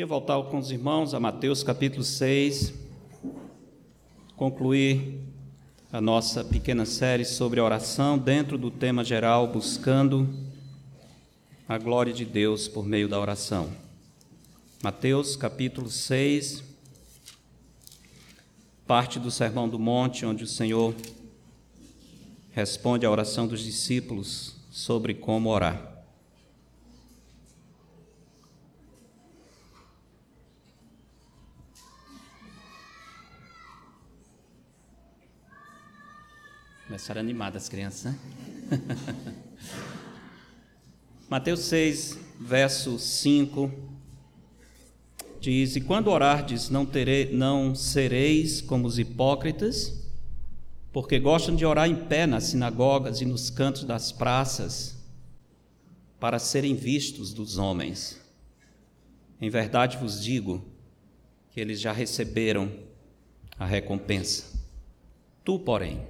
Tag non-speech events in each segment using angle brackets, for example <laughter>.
Queria voltar com os irmãos a Mateus capítulo 6, concluir a nossa pequena série sobre oração dentro do tema geral, buscando a glória de Deus por meio da oração. Mateus capítulo 6, parte do Sermão do Monte, onde o Senhor responde à oração dos discípulos sobre como orar. Começaram animadas as crianças, né? <laughs> Mateus 6, verso 5 diz: E quando orardes, não, terei, não sereis como os hipócritas, porque gostam de orar em pé nas sinagogas e nos cantos das praças, para serem vistos dos homens. Em verdade vos digo que eles já receberam a recompensa. Tu, porém,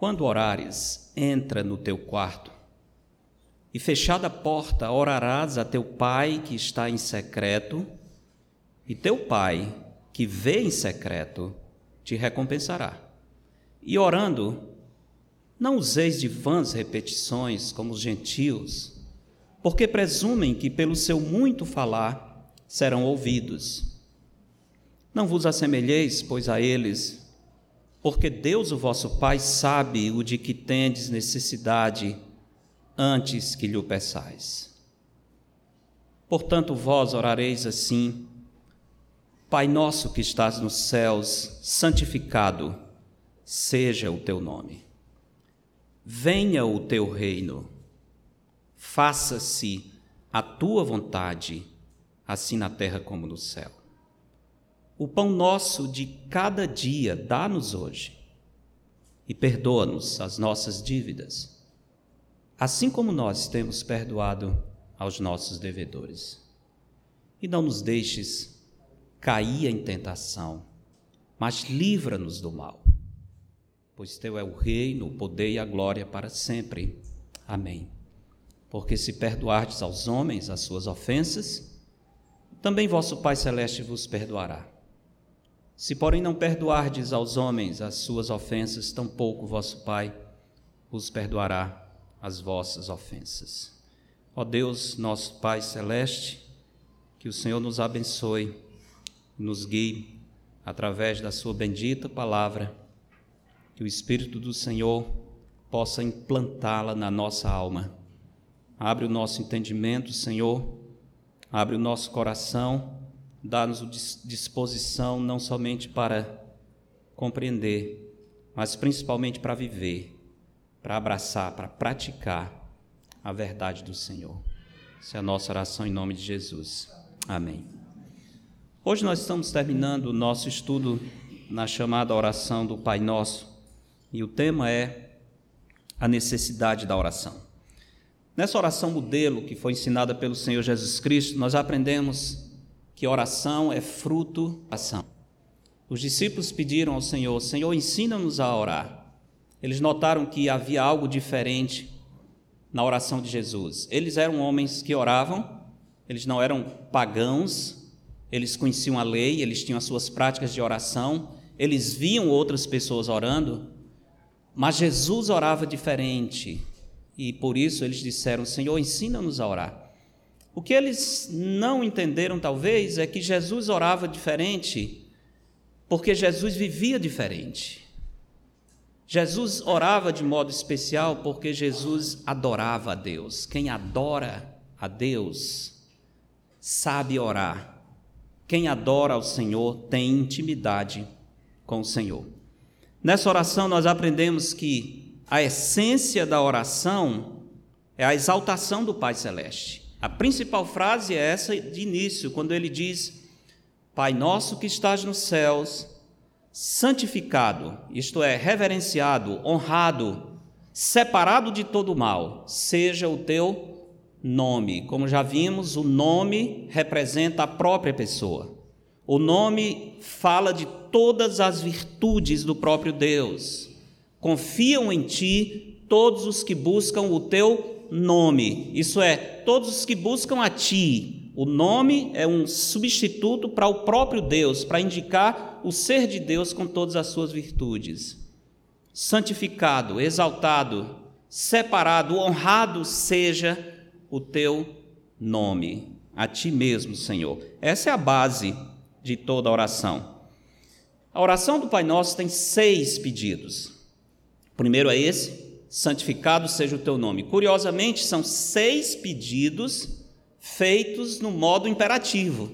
quando orares, entra no teu quarto e, fechada a porta, orarás a teu pai que está em secreto, e teu pai que vê em secreto te recompensará. E orando, não useis de vãs repetições como os gentios, porque presumem que pelo seu muito falar serão ouvidos. Não vos assemelheis, pois, a eles, porque Deus, o vosso Pai, sabe o de que tendes necessidade antes que lhe o peçais. Portanto, vós orareis assim: Pai nosso que estás nos céus, santificado seja o teu nome. Venha o teu reino. Faça-se a tua vontade, assim na terra como no céu. O pão nosso de cada dia dá-nos hoje e perdoa-nos as nossas dívidas, assim como nós temos perdoado aos nossos devedores. E não nos deixes cair em tentação, mas livra-nos do mal. Pois teu é o reino, o poder e a glória para sempre. Amém. Porque se perdoardes aos homens as suas ofensas, também vosso Pai celeste vos perdoará. Se, porém, não perdoardes aos homens as suas ofensas, tampouco vosso Pai vos perdoará as vossas ofensas. Ó Deus, nosso Pai celeste, que o Senhor nos abençoe, nos guie através da Sua bendita palavra, que o Espírito do Senhor possa implantá-la na nossa alma. Abre o nosso entendimento, Senhor, abre o nosso coração dá-nos disposição não somente para compreender, mas principalmente para viver, para abraçar, para praticar a verdade do Senhor. Essa é a nossa oração em nome de Jesus. Amém. Hoje nós estamos terminando o nosso estudo na chamada oração do Pai Nosso e o tema é a necessidade da oração. Nessa oração modelo que foi ensinada pelo Senhor Jesus Cristo, nós aprendemos que oração é fruto da ação. Os discípulos pediram ao Senhor: Senhor, ensina-nos a orar. Eles notaram que havia algo diferente na oração de Jesus. Eles eram homens que oravam, eles não eram pagãos, eles conheciam a lei, eles tinham as suas práticas de oração, eles viam outras pessoas orando, mas Jesus orava diferente. E por isso eles disseram: Senhor, ensina-nos a orar. O que eles não entenderam, talvez, é que Jesus orava diferente, porque Jesus vivia diferente. Jesus orava de modo especial porque Jesus adorava a Deus. Quem adora a Deus sabe orar. Quem adora ao Senhor tem intimidade com o Senhor. Nessa oração, nós aprendemos que a essência da oração é a exaltação do Pai Celeste. A principal frase é essa de início, quando ele diz: Pai nosso que estás nos céus, santificado, isto é, reverenciado, honrado, separado de todo mal, seja o teu nome. Como já vimos, o nome representa a própria pessoa. O nome fala de todas as virtudes do próprio Deus. Confiam em ti todos os que buscam o teu nome, isso é, todos os que buscam a Ti, o nome é um substituto para o próprio Deus, para indicar o ser de Deus com todas as suas virtudes. Santificado, exaltado, separado, honrado seja o teu nome, a ti mesmo, Senhor. Essa é a base de toda oração. A oração do Pai Nosso tem seis pedidos. O primeiro é esse: santificado seja o teu nome. Curiosamente, são seis pedidos feitos no modo imperativo.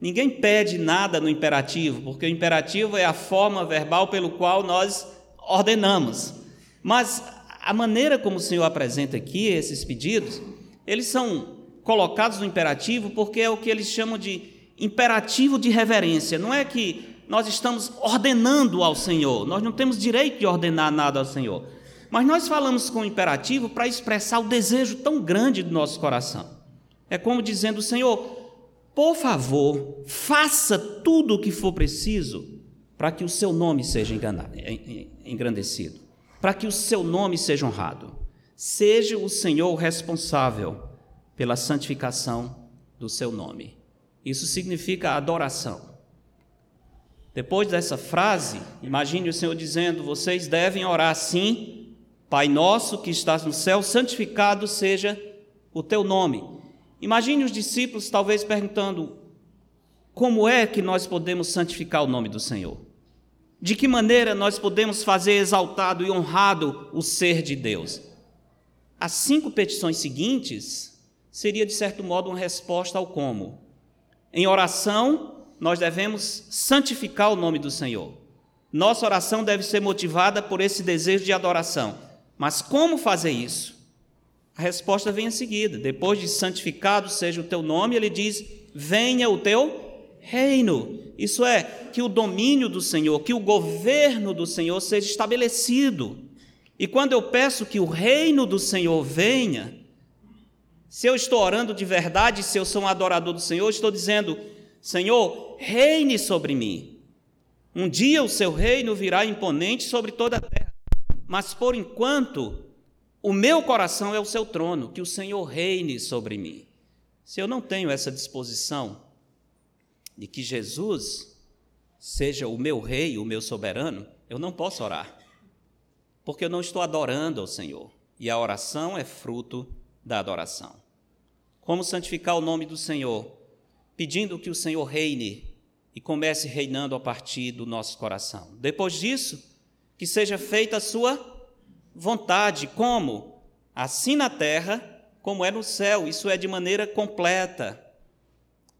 Ninguém pede nada no imperativo, porque o imperativo é a forma verbal pelo qual nós ordenamos. Mas a maneira como o Senhor apresenta aqui esses pedidos, eles são colocados no imperativo porque é o que eles chamam de imperativo de reverência. Não é que nós estamos ordenando ao Senhor, nós não temos direito de ordenar nada ao Senhor. Mas nós falamos com o imperativo para expressar o desejo tão grande do nosso coração. É como dizendo: Senhor, por favor, faça tudo o que for preciso para que o seu nome seja engrandecido, para que o seu nome seja honrado. Seja o Senhor responsável pela santificação do seu nome. Isso significa adoração. Depois dessa frase, imagine o Senhor dizendo: Vocês devem orar assim, Pai nosso que estás no céu, santificado seja o teu nome. Imagine os discípulos talvez perguntando: como é que nós podemos santificar o nome do Senhor? De que maneira nós podemos fazer exaltado e honrado o ser de Deus? As cinco petições seguintes seria, de certo modo, uma resposta ao como. Em oração, nós devemos santificar o nome do Senhor. Nossa oração deve ser motivada por esse desejo de adoração. Mas como fazer isso? A resposta vem em seguida. Depois de santificado seja o teu nome, ele diz: venha o teu reino. Isso é, que o domínio do Senhor, que o governo do Senhor seja estabelecido. E quando eu peço que o reino do Senhor venha, se eu estou orando de verdade, se eu sou um adorador do Senhor, estou dizendo: Senhor, reine sobre mim. Um dia o seu reino virá imponente sobre toda a terra. Mas por enquanto, o meu coração é o seu trono, que o Senhor reine sobre mim. Se eu não tenho essa disposição de que Jesus seja o meu rei, o meu soberano, eu não posso orar, porque eu não estou adorando ao Senhor. E a oração é fruto da adoração. Como santificar o nome do Senhor? Pedindo que o Senhor reine e comece reinando a partir do nosso coração. Depois disso, que seja feita a sua vontade, como? Assim na terra, como é no céu, isso é de maneira completa.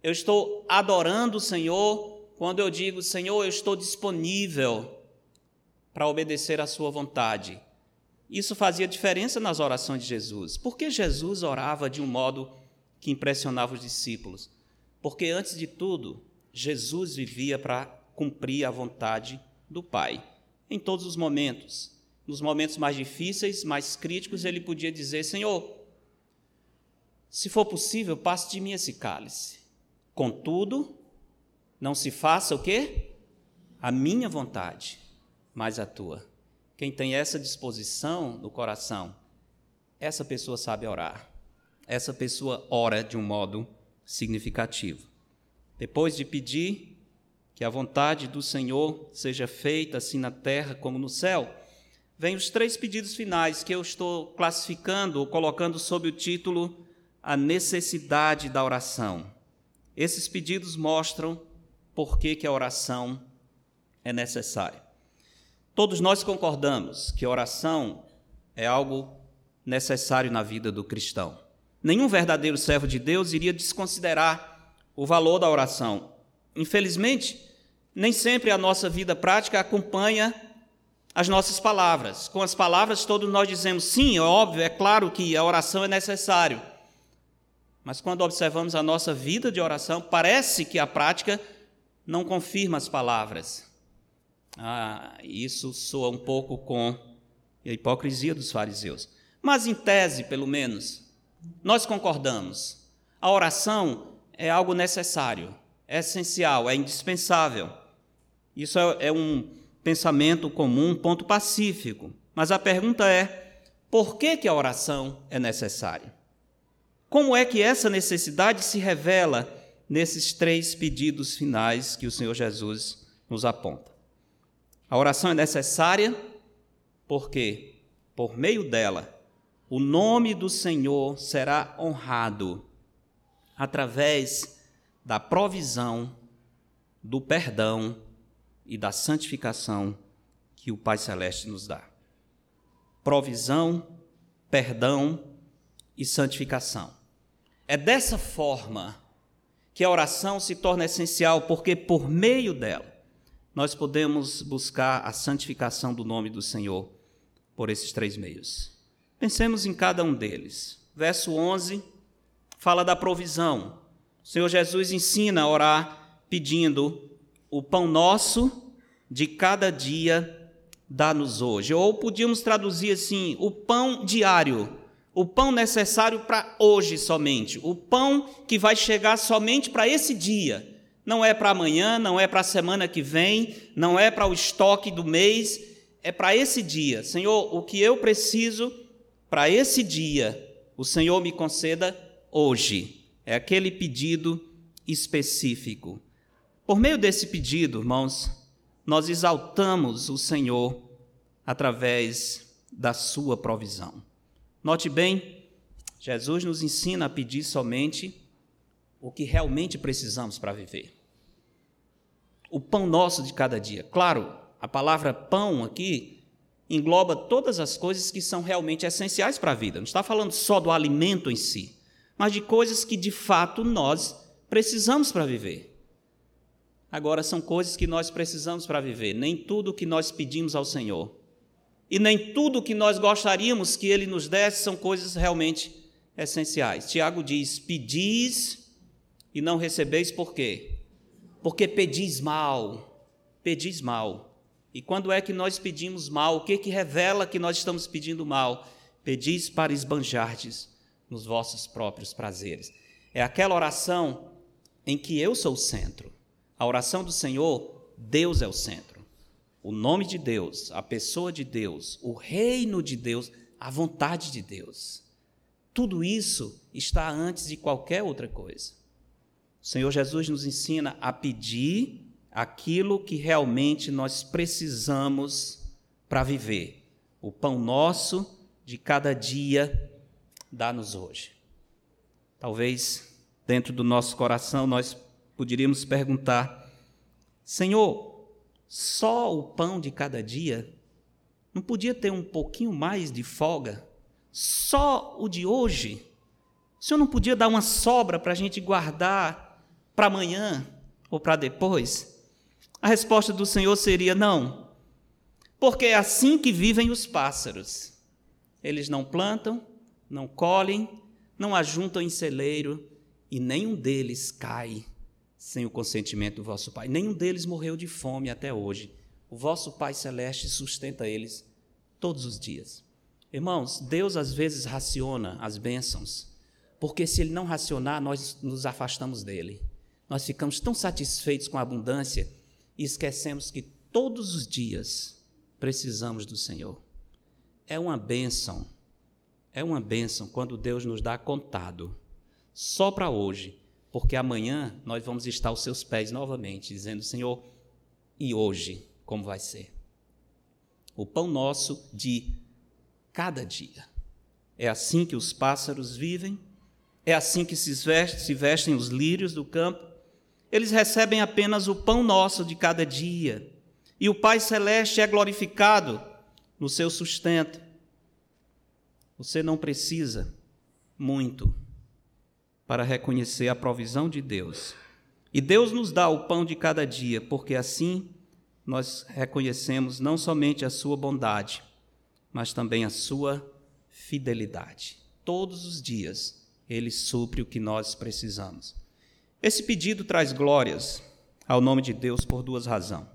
Eu estou adorando o Senhor quando eu digo, Senhor, eu estou disponível para obedecer à Sua vontade. Isso fazia diferença nas orações de Jesus. Por que Jesus orava de um modo que impressionava os discípulos? Porque, antes de tudo, Jesus vivia para cumprir a vontade do Pai, em todos os momentos nos momentos mais difíceis, mais críticos, ele podia dizer: Senhor, se for possível, passe de mim esse cálice. Contudo, não se faça o quê? A minha vontade, mas a tua. Quem tem essa disposição no coração, essa pessoa sabe orar. Essa pessoa ora de um modo significativo. Depois de pedir que a vontade do Senhor seja feita assim na terra como no céu, vem os três pedidos finais que eu estou classificando ou colocando sob o título A necessidade da oração. Esses pedidos mostram por que, que a oração é necessária. Todos nós concordamos que oração é algo necessário na vida do cristão. Nenhum verdadeiro servo de Deus iria desconsiderar o valor da oração. Infelizmente, nem sempre a nossa vida prática acompanha as nossas palavras. Com as palavras, todos nós dizemos sim, é óbvio, é claro que a oração é necessário. Mas quando observamos a nossa vida de oração, parece que a prática não confirma as palavras. Ah, isso soa um pouco com a hipocrisia dos fariseus. Mas em tese, pelo menos, nós concordamos. A oração é algo necessário, é essencial, é indispensável. Isso é, é um pensamento comum, ponto pacífico. Mas a pergunta é: por que, que a oração é necessária? Como é que essa necessidade se revela nesses três pedidos finais que o Senhor Jesus nos aponta? A oração é necessária porque, por meio dela, o nome do Senhor será honrado através da provisão, do perdão e da santificação que o Pai Celeste nos dá. Provisão, perdão e santificação. É dessa forma que a oração se torna essencial, porque por meio dela nós podemos buscar a santificação do nome do Senhor por esses três meios. Pensemos em cada um deles. Verso 11 fala da provisão. O Senhor Jesus ensina a orar pedindo o pão nosso de cada dia dá-nos hoje. Ou podíamos traduzir assim: o pão diário, o pão necessário para hoje somente, o pão que vai chegar somente para esse dia. Não é para amanhã, não é para a semana que vem, não é para o estoque do mês, é para esse dia. Senhor, o que eu preciso para esse dia, o Senhor me conceda hoje. É aquele pedido específico. Por meio desse pedido, irmãos, nós exaltamos o Senhor através da sua provisão. Note bem, Jesus nos ensina a pedir somente o que realmente precisamos para viver. O pão nosso de cada dia. Claro, a palavra pão aqui engloba todas as coisas que são realmente essenciais para a vida. Não está falando só do alimento em si, mas de coisas que de fato nós precisamos para viver. Agora, são coisas que nós precisamos para viver, nem tudo que nós pedimos ao Senhor. E nem tudo que nós gostaríamos que Ele nos desse são coisas realmente essenciais. Tiago diz: pedis e não recebeis, por quê? Porque pedis mal. Pedis mal. E quando é que nós pedimos mal? O que, que revela que nós estamos pedindo mal? Pedis para esbanjardes nos vossos próprios prazeres. É aquela oração em que eu sou o centro. A oração do Senhor, Deus é o centro. O nome de Deus, a pessoa de Deus, o reino de Deus, a vontade de Deus. Tudo isso está antes de qualquer outra coisa. O Senhor Jesus nos ensina a pedir aquilo que realmente nós precisamos para viver. O pão nosso de cada dia dá-nos hoje. Talvez dentro do nosso coração nós poderíamos perguntar: Senhor, só o pão de cada dia? Não podia ter um pouquinho mais de folga? Só o de hoje? O Senhor não podia dar uma sobra para a gente guardar para amanhã ou para depois? A resposta do Senhor seria: não, porque é assim que vivem os pássaros. Eles não plantam, não colhem, não ajuntam em celeiro, e nenhum deles cai sem o consentimento do vosso Pai. Nenhum deles morreu de fome até hoje. O vosso Pai Celeste sustenta eles todos os dias. Irmãos, Deus às vezes raciona as bênçãos, porque se Ele não racionar, nós nos afastamos dele. Nós ficamos tão satisfeitos com a abundância e esquecemos que todos os dias precisamos do Senhor. É uma bênção, é uma bênção quando Deus nos dá contado, só para hoje porque amanhã nós vamos estar aos seus pés novamente, dizendo: Senhor, e hoje como vai ser? O pão nosso de cada dia. É assim que os pássaros vivem, é assim que se vestem, se vestem os lírios do campo. Eles recebem apenas o pão nosso de cada dia. E o Pai Celeste é glorificado no seu sustento. Você não precisa muito para reconhecer a provisão de Deus. E Deus nos dá o pão de cada dia, porque assim nós reconhecemos não somente a sua bondade, mas também a sua fidelidade. Todos os dias ele supre o que nós precisamos. Esse pedido traz glórias ao nome de Deus por duas razões.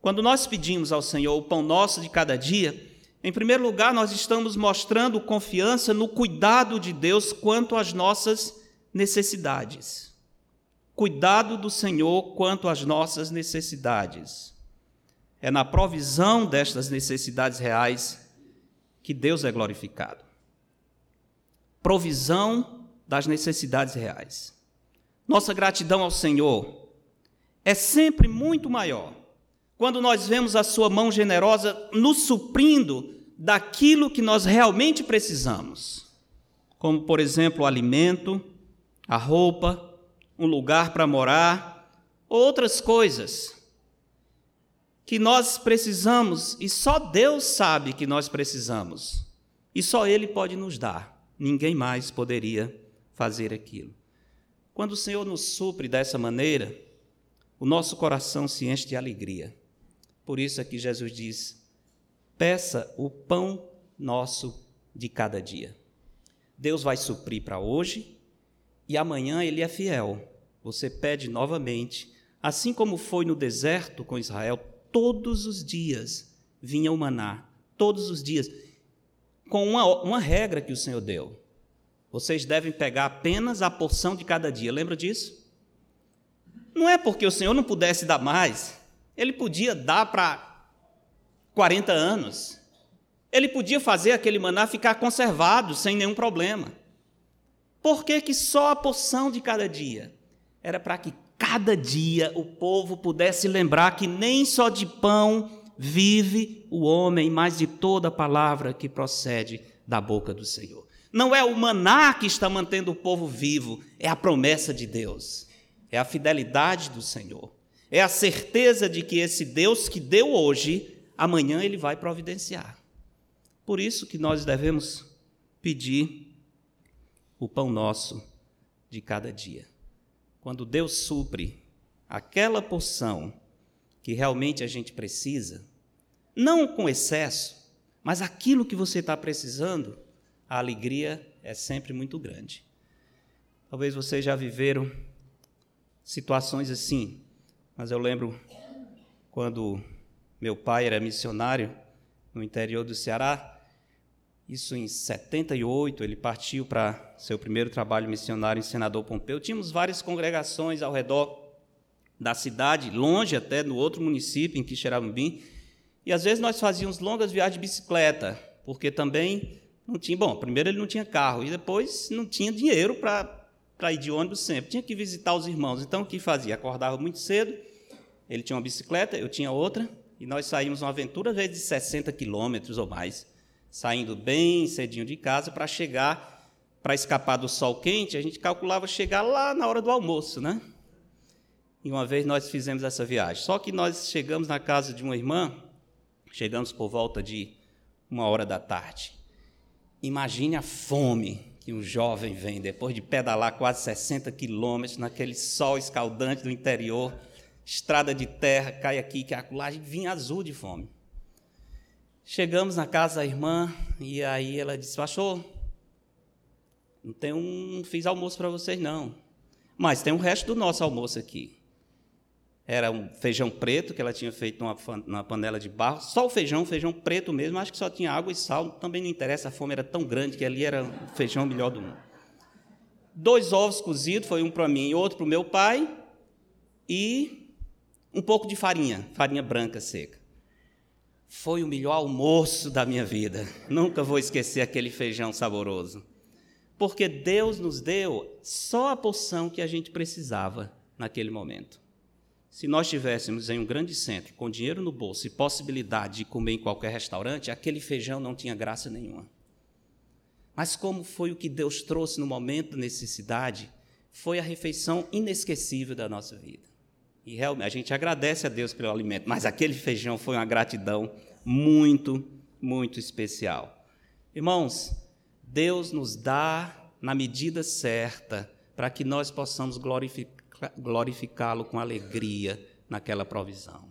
Quando nós pedimos ao Senhor o pão nosso de cada dia, em primeiro lugar, nós estamos mostrando confiança no cuidado de Deus quanto às nossas necessidades. Cuidado do Senhor quanto às nossas necessidades. É na provisão destas necessidades reais que Deus é glorificado. Provisão das necessidades reais. Nossa gratidão ao Senhor é sempre muito maior quando nós vemos a Sua mão generosa nos suprindo daquilo que nós realmente precisamos, como, por exemplo, o alimento, a roupa, um lugar para morar, outras coisas que nós precisamos e só Deus sabe que nós precisamos. E só Ele pode nos dar. Ninguém mais poderia fazer aquilo. Quando o Senhor nos supre dessa maneira, o nosso coração se enche de alegria. Por isso aqui Jesus diz: peça o pão nosso de cada dia. Deus vai suprir para hoje e amanhã Ele é fiel. Você pede novamente, assim como foi no deserto com Israel, todos os dias vinha o maná, todos os dias, com uma, uma regra que o Senhor deu. Vocês devem pegar apenas a porção de cada dia, lembra disso? Não é porque o Senhor não pudesse dar mais, ele podia dar para 40 anos, ele podia fazer aquele maná ficar conservado sem nenhum problema. Por que, que só a porção de cada dia? Era para que cada dia o povo pudesse lembrar que nem só de pão vive o homem, mas de toda palavra que procede da boca do Senhor. Não é o maná que está mantendo o povo vivo, é a promessa de Deus, é a fidelidade do Senhor, é a certeza de que esse Deus que deu hoje, amanhã ele vai providenciar. Por isso que nós devemos pedir o pão nosso de cada dia quando Deus supre aquela porção que realmente a gente precisa, não com excesso, mas aquilo que você está precisando, a alegria é sempre muito grande. Talvez vocês já viveram situações assim, mas eu lembro quando meu pai era missionário no interior do Ceará, isso em 78, ele partiu para seu primeiro trabalho missionário em Senador Pompeu. Tínhamos várias congregações ao redor da cidade, longe até no outro município, em Quixeramobim. E às vezes nós fazíamos longas viagens de bicicleta, porque também não tinha. Bom, primeiro ele não tinha carro, e depois não tinha dinheiro para ir de ônibus sempre. Tinha que visitar os irmãos. Então o que fazia? Acordava muito cedo, ele tinha uma bicicleta, eu tinha outra, e nós saímos uma aventura, às vezes de 60 quilômetros ou mais saindo bem cedinho de casa para chegar, para escapar do sol quente, a gente calculava chegar lá na hora do almoço, né? E uma vez nós fizemos essa viagem. Só que nós chegamos na casa de uma irmã, chegamos por volta de uma hora da tarde. Imagine a fome que um jovem vem depois de pedalar quase 60 quilômetros naquele sol escaldante do interior, estrada de terra, cai aqui, que a gente vinha azul de fome. Chegamos na casa da irmã e aí ela disse: Pastor, não tem um, fiz almoço para vocês não, mas tem o resto do nosso almoço aqui. Era um feijão preto que ela tinha feito numa, numa panela de barro, só o feijão, feijão preto mesmo, acho que só tinha água e sal, também não interessa, a fome era tão grande que ali era o feijão melhor do mundo. Dois ovos cozidos, foi um para mim e outro para o meu pai, e um pouco de farinha, farinha branca seca. Foi o melhor almoço da minha vida. Nunca vou esquecer aquele feijão saboroso. Porque Deus nos deu só a porção que a gente precisava naquele momento. Se nós estivéssemos em um grande centro, com dinheiro no bolso e possibilidade de comer em qualquer restaurante, aquele feijão não tinha graça nenhuma. Mas como foi o que Deus trouxe no momento da necessidade, foi a refeição inesquecível da nossa vida. E realmente a gente agradece a Deus pelo alimento, mas aquele feijão foi uma gratidão muito, muito especial. Irmãos, Deus nos dá na medida certa para que nós possamos glorificá-lo com alegria naquela provisão.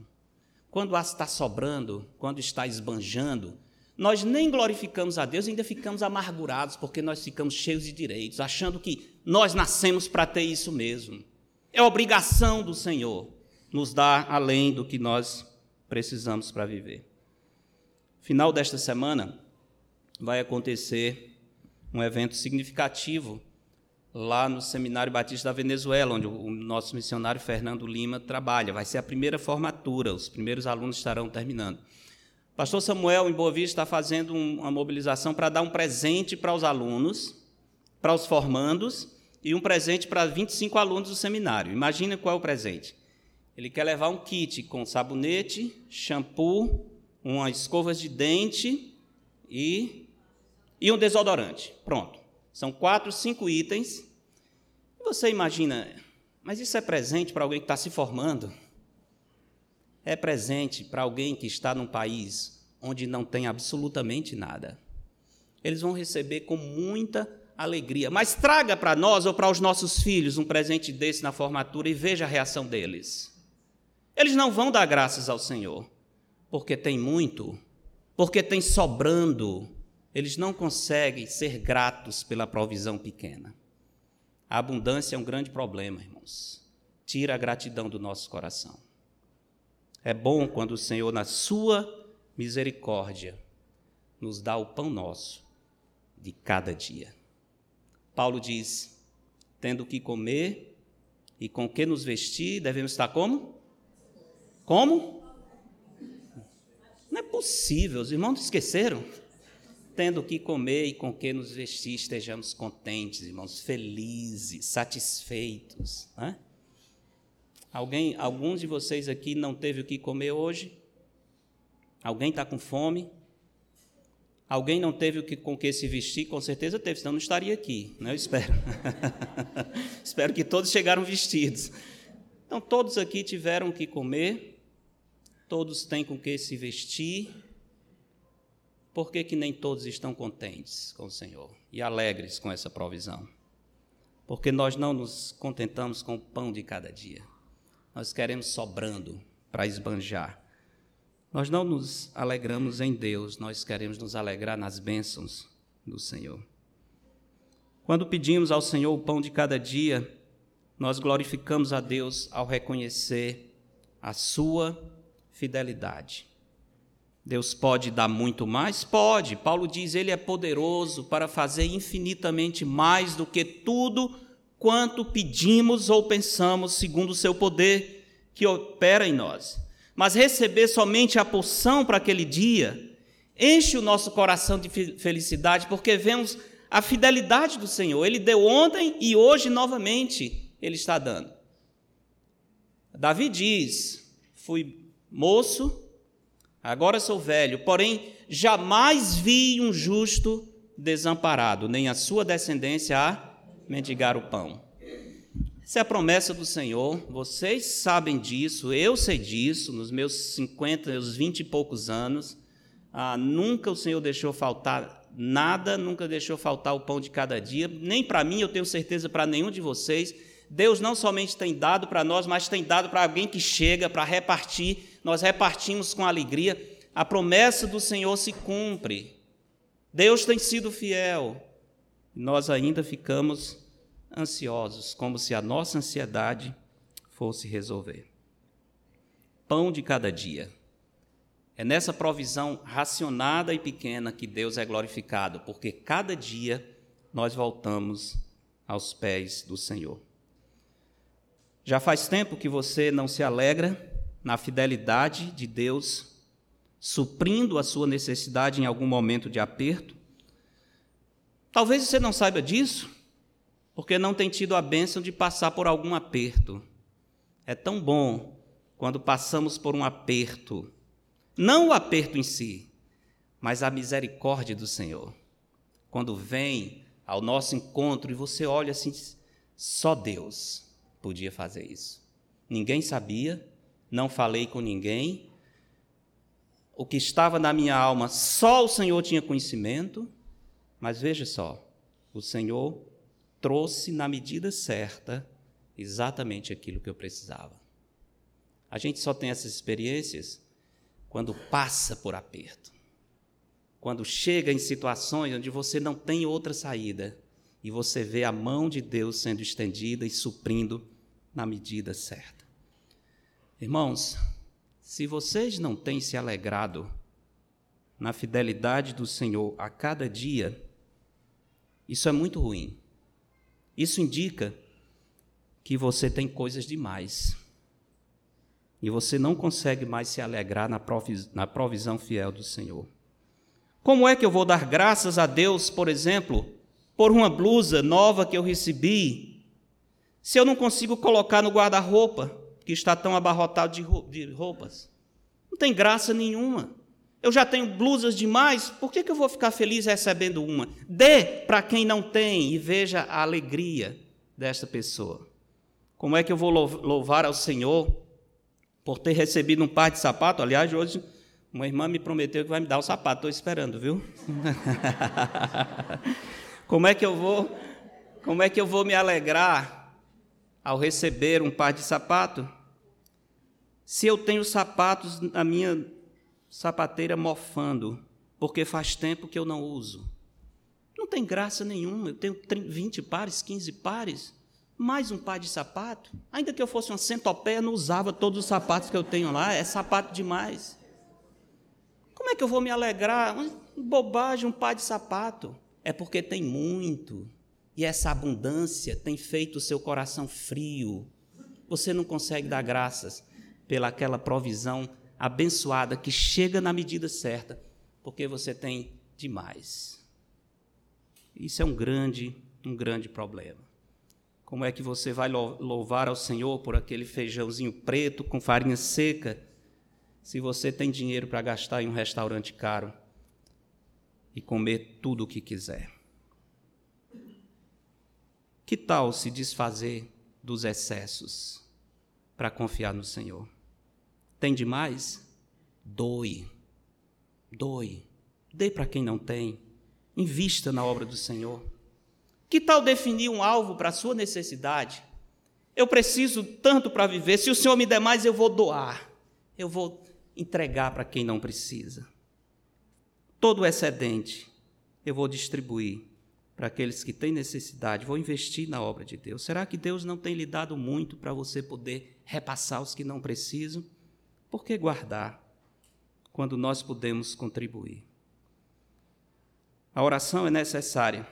Quando está sobrando, quando está esbanjando, nós nem glorificamos a Deus, ainda ficamos amargurados porque nós ficamos cheios de direitos, achando que nós nascemos para ter isso mesmo. É obrigação do Senhor nos dar além do que nós precisamos para viver. Final desta semana vai acontecer um evento significativo lá no Seminário Batista da Venezuela, onde o nosso missionário Fernando Lima trabalha. Vai ser a primeira formatura, os primeiros alunos estarão terminando. pastor Samuel, em Boa Vista, está fazendo uma mobilização para dar um presente para os alunos, para os formandos e um presente para 25 alunos do seminário. Imagina qual é o presente. Ele quer levar um kit com sabonete, shampoo, uma escova de dente e, e um desodorante. Pronto. São quatro, cinco itens. E você imagina, mas isso é presente para alguém que está se formando? É presente para alguém que está num país onde não tem absolutamente nada. Eles vão receber com muita alegria. Mas traga para nós ou para os nossos filhos um presente desse na formatura e veja a reação deles. Eles não vão dar graças ao Senhor, porque tem muito, porque tem sobrando. Eles não conseguem ser gratos pela provisão pequena. A abundância é um grande problema, irmãos. Tira a gratidão do nosso coração. É bom quando o Senhor, na sua misericórdia, nos dá o pão nosso de cada dia. Paulo diz: tendo que comer e com que nos vestir, devemos estar como? Como? Não é possível, os irmãos esqueceram. Tendo o que comer e com que nos vestir, estejamos contentes, irmãos, felizes, satisfeitos. Né? Alguém, alguns de vocês aqui não teve o que comer hoje? Alguém está com fome? Alguém não teve o que, com que se vestir? Com certeza teve, senão não estaria aqui, né? eu espero. <laughs> espero que todos chegaram vestidos. Então, todos aqui tiveram o que comer, todos têm com que se vestir. Por que, que nem todos estão contentes com o Senhor e alegres com essa provisão? Porque nós não nos contentamos com o pão de cada dia. Nós queremos sobrando para esbanjar. Nós não nos alegramos em Deus, nós queremos nos alegrar nas bênçãos do Senhor. Quando pedimos ao Senhor o pão de cada dia, nós glorificamos a Deus ao reconhecer a sua fidelidade. Deus pode dar muito mais? Pode. Paulo diz: Ele é poderoso para fazer infinitamente mais do que tudo quanto pedimos ou pensamos, segundo o seu poder que opera em nós mas receber somente a porção para aquele dia, enche o nosso coração de felicidade, porque vemos a fidelidade do Senhor. Ele deu ontem e hoje novamente ele está dando. Davi diz: Fui moço, agora sou velho, porém jamais vi um justo desamparado, nem a sua descendência a mendigar o pão. Essa é a promessa do Senhor, vocês sabem disso, eu sei disso, nos meus 50, meus 20 e poucos anos. Ah, nunca o Senhor deixou faltar nada, nunca deixou faltar o pão de cada dia, nem para mim, eu tenho certeza para nenhum de vocês. Deus não somente tem dado para nós, mas tem dado para alguém que chega para repartir, nós repartimos com alegria. A promessa do Senhor se cumpre. Deus tem sido fiel. Nós ainda ficamos ansiosos, como se a nossa ansiedade fosse resolver. Pão de cada dia. É nessa provisão racionada e pequena que Deus é glorificado, porque cada dia nós voltamos aos pés do Senhor. Já faz tempo que você não se alegra na fidelidade de Deus, suprindo a sua necessidade em algum momento de aperto. Talvez você não saiba disso, porque não tem tido a bênção de passar por algum aperto. É tão bom quando passamos por um aperto, não o aperto em si, mas a misericórdia do Senhor. Quando vem ao nosso encontro e você olha assim, só Deus podia fazer isso. Ninguém sabia, não falei com ninguém. O que estava na minha alma, só o Senhor tinha conhecimento. Mas veja só, o Senhor trouxe na medida certa exatamente aquilo que eu precisava. A gente só tem essas experiências quando passa por aperto. Quando chega em situações onde você não tem outra saída e você vê a mão de Deus sendo estendida e suprindo na medida certa. Irmãos, se vocês não têm se alegrado na fidelidade do Senhor a cada dia, isso é muito ruim. Isso indica que você tem coisas demais. E você não consegue mais se alegrar na, na provisão fiel do Senhor. Como é que eu vou dar graças a Deus, por exemplo, por uma blusa nova que eu recebi, se eu não consigo colocar no guarda-roupa, que está tão abarrotado de roupas? Não tem graça nenhuma. Eu já tenho blusas demais, por que, que eu vou ficar feliz recebendo uma? Dê para quem não tem e veja a alegria desta pessoa. Como é que eu vou louvar ao Senhor por ter recebido um par de sapato? Aliás, hoje uma irmã me prometeu que vai me dar o sapato, estou esperando, viu? <laughs> como é que eu vou, como é que eu vou me alegrar ao receber um par de sapato? Se eu tenho sapatos na minha sapateira mofando, porque faz tempo que eu não uso. Não tem graça nenhuma. Eu tenho 20 pares, 15 pares, mais um par de sapato. Ainda que eu fosse uma centopeia, não usava todos os sapatos que eu tenho lá, é sapato demais. Como é que eu vou me alegrar? Bobagem, um par de sapato. É porque tem muito. E essa abundância tem feito o seu coração frio. Você não consegue dar graças pelaquela provisão abençoada que chega na medida certa, porque você tem demais. Isso é um grande, um grande problema. Como é que você vai louvar ao Senhor por aquele feijãozinho preto com farinha seca se você tem dinheiro para gastar em um restaurante caro e comer tudo o que quiser? Que tal se desfazer dos excessos para confiar no Senhor? Tem demais? Doe. Doe. Dê para quem não tem. Invista na obra do Senhor. Que tal definir um alvo para a sua necessidade? Eu preciso tanto para viver. Se o Senhor me der mais, eu vou doar. Eu vou entregar para quem não precisa. Todo o excedente eu vou distribuir para aqueles que têm necessidade, vou investir na obra de Deus. Será que Deus não tem lhe dado muito para você poder repassar os que não precisam? Por que guardar quando nós podemos contribuir? A oração é necessária,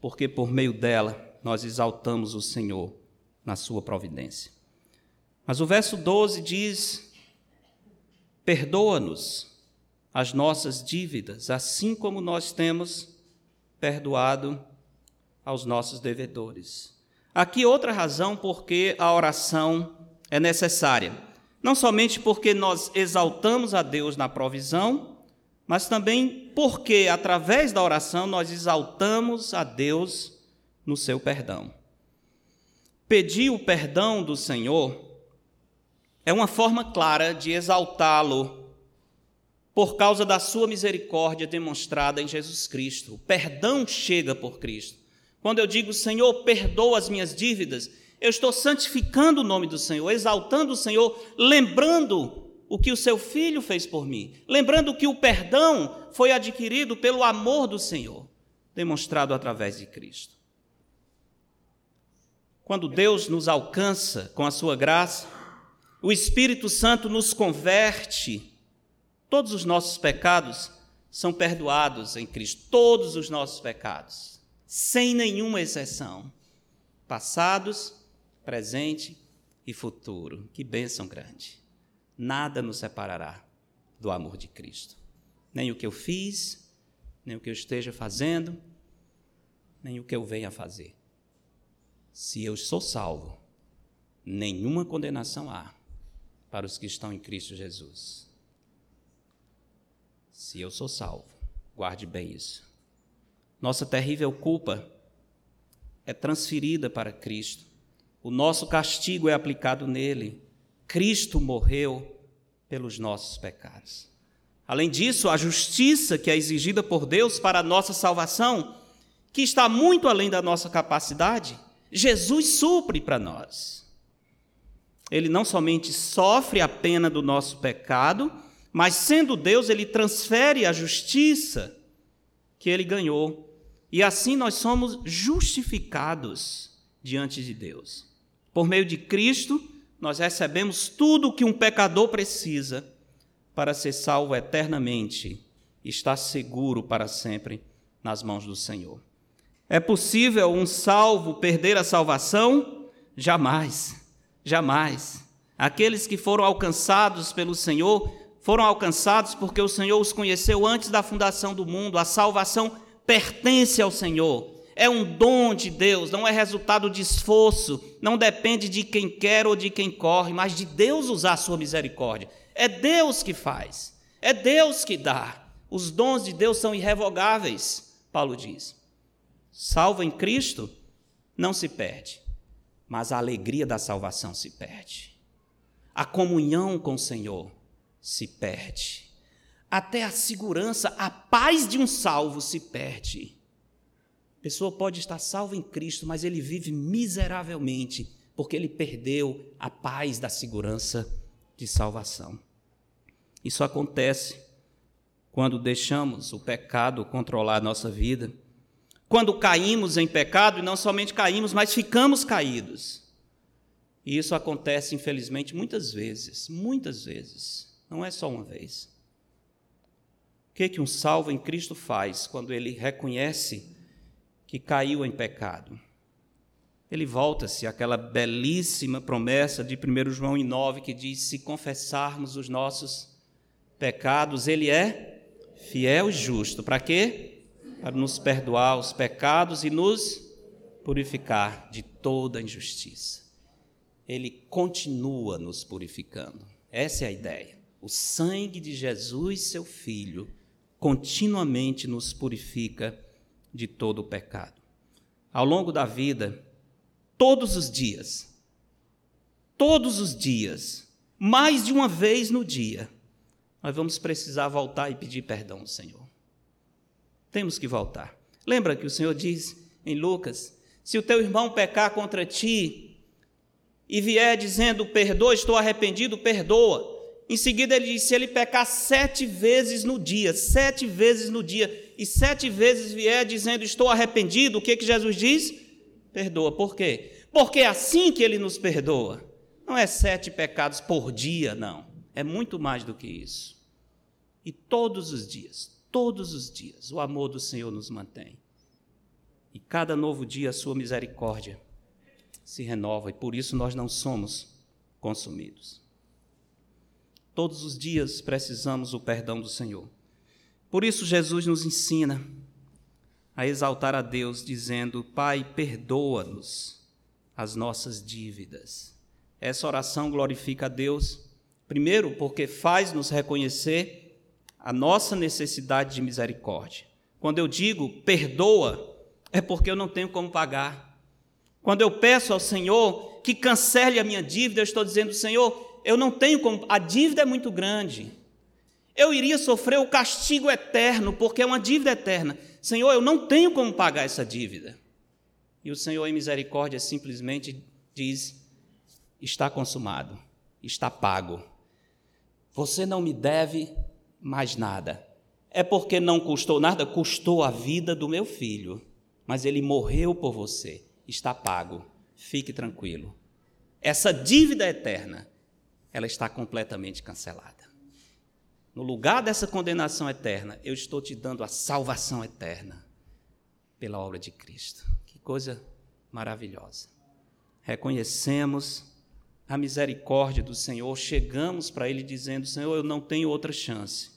porque por meio dela nós exaltamos o Senhor na sua providência. Mas o verso 12 diz Perdoa-nos as nossas dívidas, assim como nós temos perdoado aos nossos devedores. Aqui outra razão porque a oração é necessária. Não somente porque nós exaltamos a Deus na provisão, mas também porque através da oração nós exaltamos a Deus no seu perdão. Pedir o perdão do Senhor é uma forma clara de exaltá-lo por causa da sua misericórdia demonstrada em Jesus Cristo. O perdão chega por Cristo. Quando eu digo, Senhor, perdoa as minhas dívidas, eu estou santificando o nome do Senhor, exaltando o Senhor, lembrando o que o seu filho fez por mim, lembrando que o perdão foi adquirido pelo amor do Senhor, demonstrado através de Cristo. Quando Deus nos alcança com a sua graça, o Espírito Santo nos converte, todos os nossos pecados são perdoados em Cristo, todos os nossos pecados, sem nenhuma exceção, passados, presente e futuro. Que bênção grande! Nada nos separará do amor de Cristo, nem o que eu fiz, nem o que eu esteja fazendo, nem o que eu venha fazer. Se eu sou salvo, nenhuma condenação há para os que estão em Cristo Jesus. Se eu sou salvo, guarde bem isso. Nossa terrível culpa é transferida para Cristo. O nosso castigo é aplicado nele. Cristo morreu pelos nossos pecados. Além disso, a justiça que é exigida por Deus para a nossa salvação, que está muito além da nossa capacidade, Jesus supre para nós. Ele não somente sofre a pena do nosso pecado, mas sendo Deus, ele transfere a justiça que ele ganhou. E assim nós somos justificados diante de Deus. Por meio de Cristo, nós recebemos tudo o que um pecador precisa para ser salvo eternamente e estar seguro para sempre nas mãos do Senhor. É possível um salvo perder a salvação? Jamais. Jamais. Aqueles que foram alcançados pelo Senhor foram alcançados porque o Senhor os conheceu antes da fundação do mundo. A salvação pertence ao Senhor. É um dom de Deus, não é resultado de esforço, não depende de quem quer ou de quem corre, mas de Deus usar a sua misericórdia. É Deus que faz, é Deus que dá. Os dons de Deus são irrevogáveis, Paulo diz. Salvo em Cristo, não se perde, mas a alegria da salvação se perde. A comunhão com o Senhor se perde. Até a segurança, a paz de um salvo se perde. Pessoa pode estar salva em Cristo, mas ele vive miseravelmente, porque ele perdeu a paz da segurança de salvação. Isso acontece quando deixamos o pecado controlar a nossa vida, quando caímos em pecado e não somente caímos, mas ficamos caídos. E isso acontece, infelizmente, muitas vezes, muitas vezes, não é só uma vez. O que, que um salvo em Cristo faz quando ele reconhece que caiu em pecado. Ele volta-se àquela belíssima promessa de 1 João 9 que diz: se confessarmos os nossos pecados, ele é fiel e justo. Para quê? Para nos perdoar os pecados e nos purificar de toda injustiça. Ele continua nos purificando. Essa é a ideia. O sangue de Jesus, seu filho, continuamente nos purifica de todo o pecado. Ao longo da vida, todos os dias, todos os dias, mais de uma vez no dia, nós vamos precisar voltar e pedir perdão ao Senhor. Temos que voltar. Lembra que o Senhor diz em Lucas: se o teu irmão pecar contra ti e vier dizendo perdoa, estou arrependido, perdoa. Em seguida ele diz: se ele pecar sete vezes no dia, sete vezes no dia, e sete vezes vier dizendo estou arrependido, o que, que Jesus diz? Perdoa. Por quê? Porque é assim que ele nos perdoa. Não é sete pecados por dia, não. É muito mais do que isso. E todos os dias, todos os dias, o amor do Senhor nos mantém. E cada novo dia a sua misericórdia se renova, e por isso nós não somos consumidos. Todos os dias precisamos o perdão do Senhor. Por isso, Jesus nos ensina a exaltar a Deus, dizendo: Pai, perdoa-nos as nossas dívidas. Essa oração glorifica a Deus, primeiro, porque faz-nos reconhecer a nossa necessidade de misericórdia. Quando eu digo perdoa, é porque eu não tenho como pagar. Quando eu peço ao Senhor que cancele a minha dívida, eu estou dizendo: Senhor, eu não tenho como, a dívida é muito grande eu iria sofrer o castigo eterno, porque é uma dívida eterna. Senhor, eu não tenho como pagar essa dívida. E o Senhor, em misericórdia, simplesmente diz: está consumado, está pago. Você não me deve mais nada. É porque não custou nada, custou a vida do meu filho, mas ele morreu por você, está pago. Fique tranquilo. Essa dívida eterna, ela está completamente cancelada no lugar dessa condenação eterna, eu estou te dando a salvação eterna pela obra de Cristo. Que coisa maravilhosa. Reconhecemos a misericórdia do Senhor, chegamos para Ele dizendo: Senhor, eu não tenho outra chance,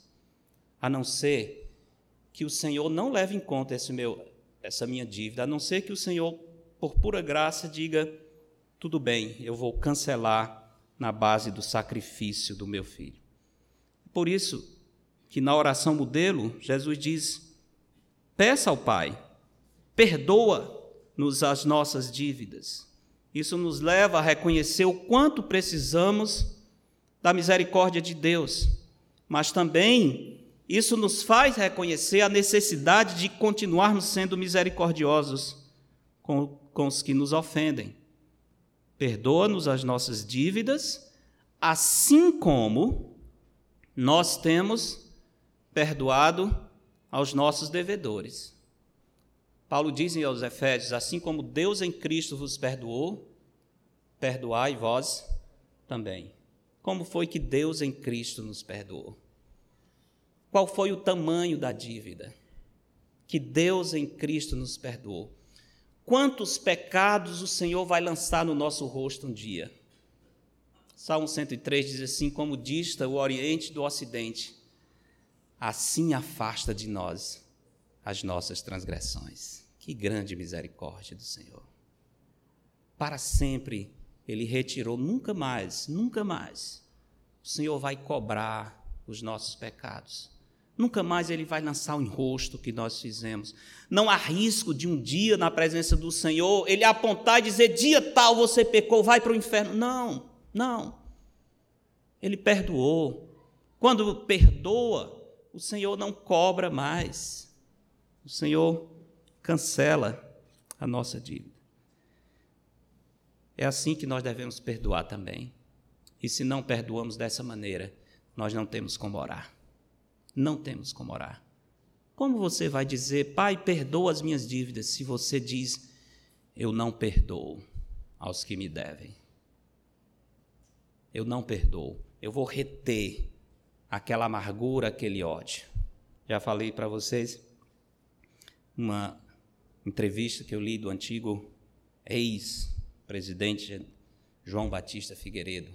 a não ser que o Senhor não leve em conta esse meu, essa minha dívida, a não ser que o Senhor, por pura graça, diga: tudo bem, eu vou cancelar na base do sacrifício do meu filho. Por isso que na oração modelo, Jesus diz: peça ao Pai, perdoa-nos as nossas dívidas. Isso nos leva a reconhecer o quanto precisamos da misericórdia de Deus, mas também isso nos faz reconhecer a necessidade de continuarmos sendo misericordiosos com, com os que nos ofendem. Perdoa-nos as nossas dívidas, assim como nós temos perdoado aos nossos devedores. Paulo diz aos Efésios: assim como Deus em Cristo vos perdoou, perdoai vós também. Como foi que Deus em Cristo nos perdoou? Qual foi o tamanho da dívida que Deus em Cristo nos perdoou? Quantos pecados o Senhor vai lançar no nosso rosto um dia? Salmo 103 diz assim: Como dista o Oriente do Ocidente, assim afasta de nós as nossas transgressões. Que grande misericórdia do Senhor. Para sempre ele retirou, nunca mais, nunca mais. O Senhor vai cobrar os nossos pecados. Nunca mais ele vai lançar o enrosto que nós fizemos. Não há risco de um dia, na presença do Senhor, ele apontar e dizer: dia tal você pecou, vai para o inferno. Não, não. Ele perdoou. Quando perdoa, o Senhor não cobra mais. O Senhor cancela a nossa dívida. É assim que nós devemos perdoar também. E se não perdoamos dessa maneira, nós não temos como orar. Não temos como orar. Como você vai dizer, Pai, perdoa as minhas dívidas, se você diz, eu não perdoo aos que me devem? Eu não perdoo. Eu vou reter aquela amargura, aquele ódio. Já falei para vocês uma entrevista que eu li do antigo ex-presidente João Batista Figueiredo.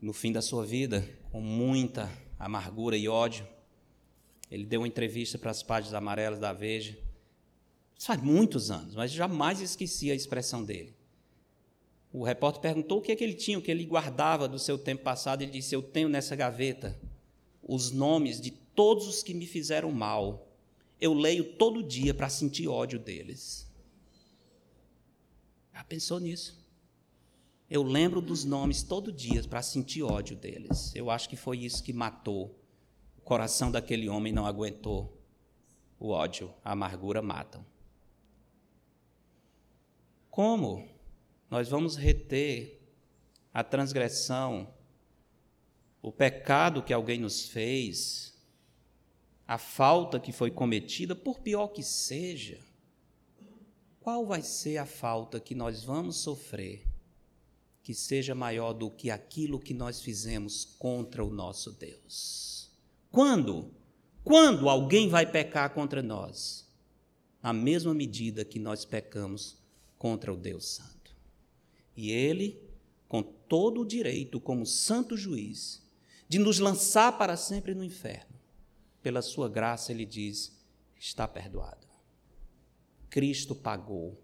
No fim da sua vida, com muita amargura e ódio, ele deu uma entrevista para as páginas amarelas da Veja. Isso faz muitos anos, mas jamais esqueci a expressão dele. O repórter perguntou o que, é que ele tinha, o que ele guardava do seu tempo passado. Ele disse: Eu tenho nessa gaveta os nomes de todos os que me fizeram mal. Eu leio todo dia para sentir ódio deles. Já pensou nisso? Eu lembro dos nomes todo dia para sentir ódio deles. Eu acho que foi isso que matou. O coração daquele homem não aguentou. O ódio, a amargura matam. Como nós vamos reter a transgressão, o pecado que alguém nos fez, a falta que foi cometida, por pior que seja? Qual vai ser a falta que nós vamos sofrer? que seja maior do que aquilo que nós fizemos contra o nosso Deus. Quando? Quando alguém vai pecar contra nós? Na mesma medida que nós pecamos contra o Deus Santo. E Ele, com todo o direito, como santo juiz, de nos lançar para sempre no inferno, pela Sua graça, Ele diz: está perdoado. Cristo pagou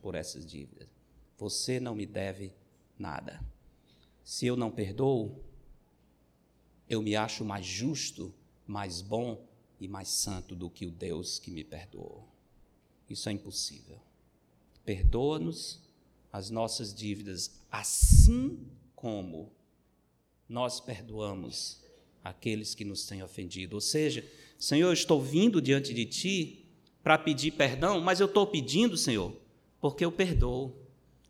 por essas dívidas. Você não me deve nada. Se eu não perdoo, eu me acho mais justo, mais bom e mais santo do que o Deus que me perdoou. Isso é impossível. Perdoa-nos as nossas dívidas, assim como nós perdoamos aqueles que nos têm ofendido. Ou seja, Senhor, eu estou vindo diante de Ti para pedir perdão, mas eu estou pedindo, Senhor, porque eu perdoo.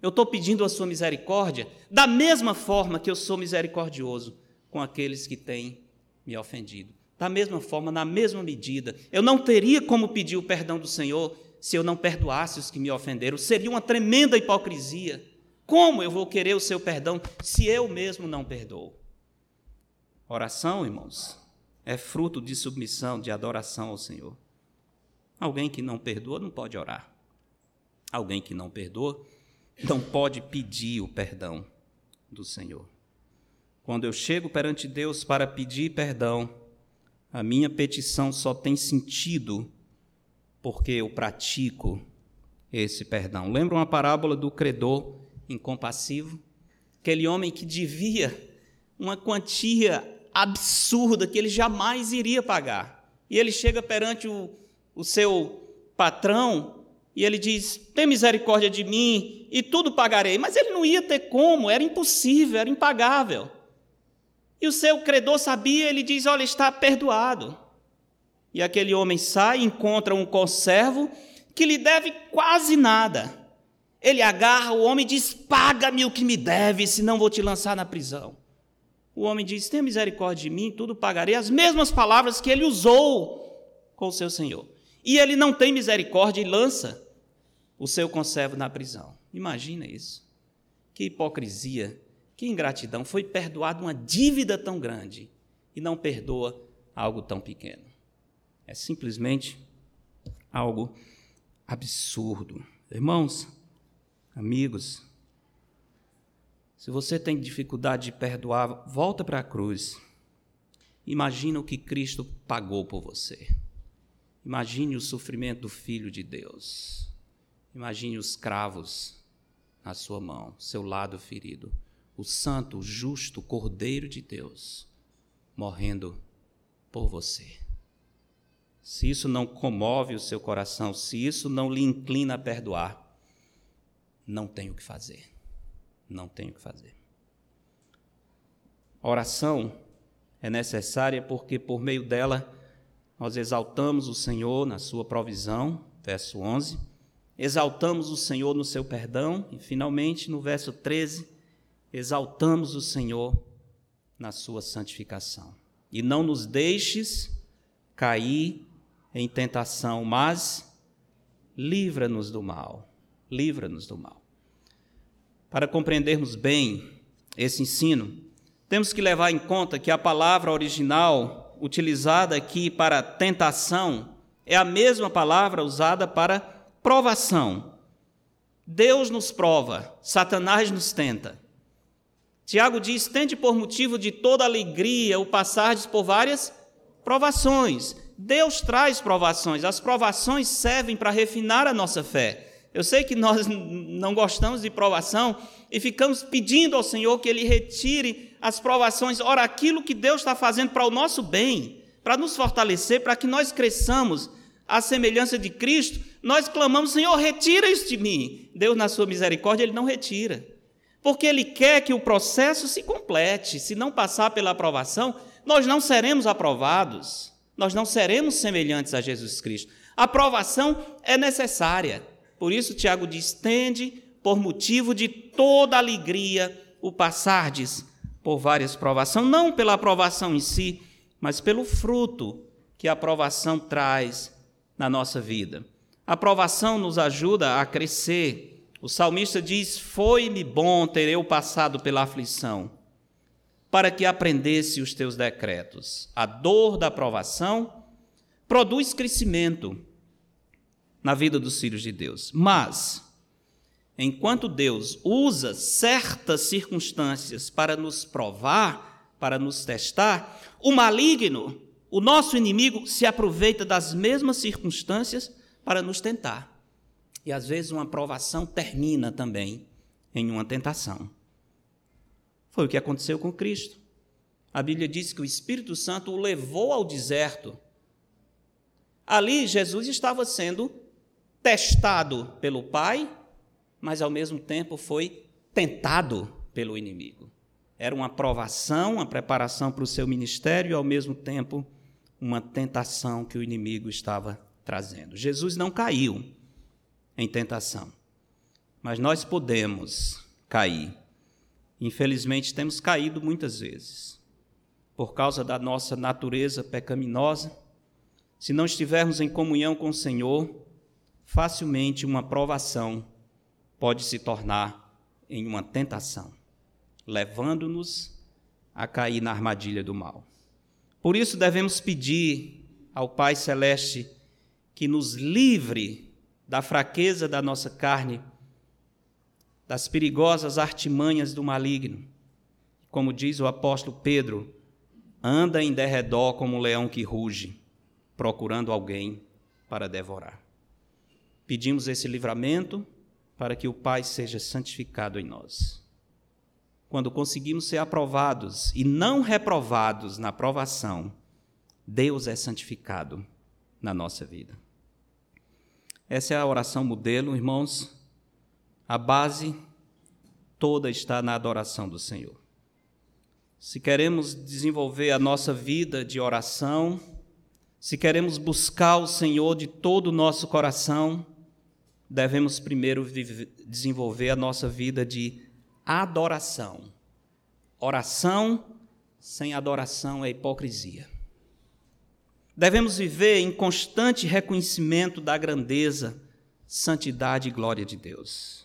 Eu estou pedindo a sua misericórdia da mesma forma que eu sou misericordioso com aqueles que têm me ofendido. Da mesma forma, na mesma medida. Eu não teria como pedir o perdão do Senhor se eu não perdoasse os que me ofenderam. Seria uma tremenda hipocrisia. Como eu vou querer o seu perdão se eu mesmo não perdoo? Oração, irmãos, é fruto de submissão, de adoração ao Senhor. Alguém que não perdoa não pode orar. Alguém que não perdoa não pode pedir o perdão do Senhor. Quando eu chego perante Deus para pedir perdão, a minha petição só tem sentido porque eu pratico esse perdão. Lembra uma parábola do credor incompassivo? Aquele homem que devia uma quantia absurda que ele jamais iria pagar. E ele chega perante o, o seu patrão e ele diz: Tem misericórdia de mim e tudo pagarei. Mas ele não ia ter como, era impossível, era impagável. E o seu credor sabia, ele diz: Olha, está perdoado. E aquele homem sai e encontra um conservo que lhe deve quase nada. Ele agarra o homem e diz: Paga-me o que me deve, senão vou te lançar na prisão. O homem diz: Tenha misericórdia de mim, tudo pagarei. As mesmas palavras que ele usou com o seu senhor. E ele não tem misericórdia e lança o seu conservo na prisão. Imagina isso. Que hipocrisia, que ingratidão. Foi perdoada uma dívida tão grande e não perdoa algo tão pequeno. É simplesmente algo absurdo. Irmãos, amigos, se você tem dificuldade de perdoar, volta para a cruz. Imagina o que Cristo pagou por você. Imagine o sofrimento do Filho de Deus. Imagine os cravos na sua mão, seu lado ferido. O santo, justo Cordeiro de Deus morrendo por você. Se isso não comove o seu coração, se isso não lhe inclina a perdoar, não tem o que fazer. Não tem o que fazer. A oração é necessária porque por meio dela nós exaltamos o Senhor na sua provisão, verso 11, exaltamos o Senhor no seu perdão e finalmente no verso 13, exaltamos o Senhor na sua santificação. E não nos deixes cair em tentação, mas livra-nos do mal. Livra-nos do mal. Para compreendermos bem esse ensino, temos que levar em conta que a palavra original utilizada aqui para tentação é a mesma palavra usada para provação. Deus nos prova, Satanás nos tenta. Tiago diz: tende por motivo de toda alegria o passardes por várias provações. Deus traz provações, as provações servem para refinar a nossa fé. Eu sei que nós não gostamos de provação e ficamos pedindo ao Senhor que Ele retire as provações. Ora, aquilo que Deus está fazendo para o nosso bem, para nos fortalecer, para que nós cresçamos à semelhança de Cristo, nós clamamos: Senhor, retira isso de mim. Deus, na sua misericórdia, Ele não retira. Porque Ele quer que o processo se complete. Se não passar pela aprovação, nós não seremos aprovados nós não seremos semelhantes a Jesus Cristo. A aprovação é necessária. Por isso, Tiago diz: tende por motivo de toda alegria o passardes por várias provações, não pela aprovação em si, mas pelo fruto que a aprovação traz na nossa vida. A aprovação nos ajuda a crescer. O salmista diz: Foi-me bom ter eu passado pela aflição para que aprendesse os teus decretos. A dor da aprovação produz crescimento na vida dos filhos de Deus. Mas, enquanto Deus usa certas circunstâncias para nos provar, para nos testar, o maligno, o nosso inimigo, se aproveita das mesmas circunstâncias para nos tentar. E às vezes uma provação termina também em uma tentação. Foi o que aconteceu com Cristo. A Bíblia diz que o Espírito Santo o levou ao deserto. Ali Jesus estava sendo testado pelo Pai, mas ao mesmo tempo foi tentado pelo inimigo. Era uma provação, uma preparação para o seu ministério e ao mesmo tempo uma tentação que o inimigo estava trazendo. Jesus não caiu em tentação, mas nós podemos cair Infelizmente, temos caído muitas vezes por causa da nossa natureza pecaminosa. Se não estivermos em comunhão com o Senhor, facilmente uma provação pode se tornar em uma tentação, levando-nos a cair na armadilha do mal. Por isso devemos pedir ao Pai Celeste que nos livre da fraqueza da nossa carne das perigosas artimanhas do maligno. Como diz o apóstolo Pedro, anda em derredor como um leão que ruge, procurando alguém para devorar. Pedimos esse livramento para que o Pai seja santificado em nós. Quando conseguimos ser aprovados e não reprovados na aprovação, Deus é santificado na nossa vida. Essa é a oração modelo, irmãos, a base toda está na adoração do Senhor. Se queremos desenvolver a nossa vida de oração, se queremos buscar o Senhor de todo o nosso coração, devemos primeiro desenvolver a nossa vida de adoração. Oração sem adoração é hipocrisia. Devemos viver em constante reconhecimento da grandeza, santidade e glória de Deus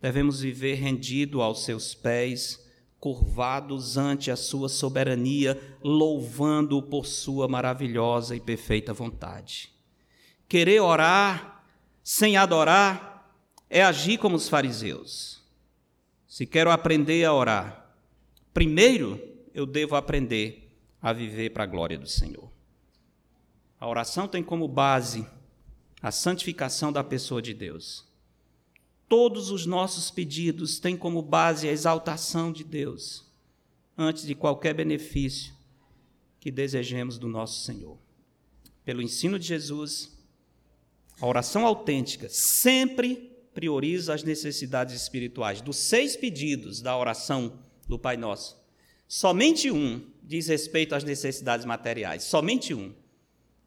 devemos viver rendido aos seus pés, curvados ante a sua soberania, louvando-o por sua maravilhosa e perfeita vontade. Querer orar sem adorar é agir como os fariseus. Se quero aprender a orar, primeiro eu devo aprender a viver para a glória do Senhor. A oração tem como base a santificação da pessoa de Deus. Todos os nossos pedidos têm como base a exaltação de Deus, antes de qualquer benefício que desejemos do nosso Senhor. Pelo ensino de Jesus, a oração autêntica sempre prioriza as necessidades espirituais. Dos seis pedidos da oração do Pai Nosso, somente um diz respeito às necessidades materiais, somente um.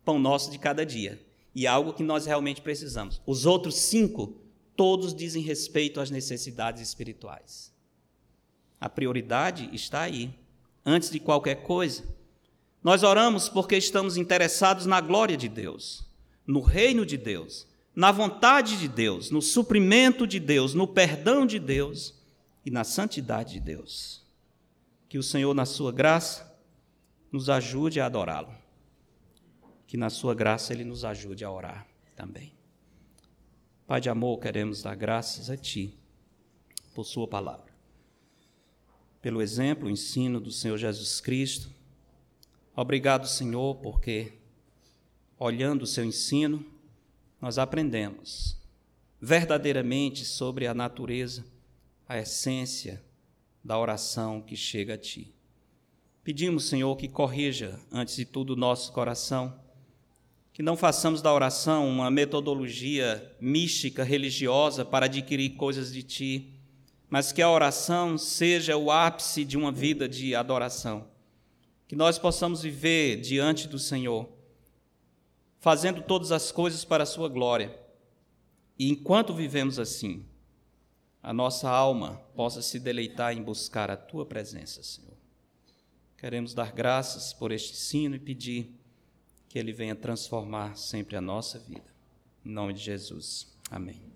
Pão nosso de cada dia. E algo que nós realmente precisamos. Os outros cinco, todos dizem respeito às necessidades espirituais. A prioridade está aí, antes de qualquer coisa. Nós oramos porque estamos interessados na glória de Deus, no reino de Deus, na vontade de Deus, no suprimento de Deus, no perdão de Deus e na santidade de Deus. Que o Senhor, na sua graça, nos ajude a adorá-lo. Que na sua graça ele nos ajude a orar também. Pai de amor, queremos dar graças a ti por sua palavra. Pelo exemplo, ensino do Senhor Jesus Cristo. Obrigado, Senhor, porque olhando o seu ensino, nós aprendemos verdadeiramente sobre a natureza, a essência da oração que chega a Ti. Pedimos, Senhor, que corrija, antes de tudo, o nosso coração, que não façamos da oração uma metodologia mística, religiosa, para adquirir coisas de Ti, mas que a oração seja o ápice de uma vida de adoração. Que nós possamos viver diante do Senhor fazendo todas as coisas para a sua glória. E enquanto vivemos assim, a nossa alma possa se deleitar em buscar a tua presença, Senhor. Queremos dar graças por este sino e pedir que ele venha transformar sempre a nossa vida. Em nome de Jesus. Amém.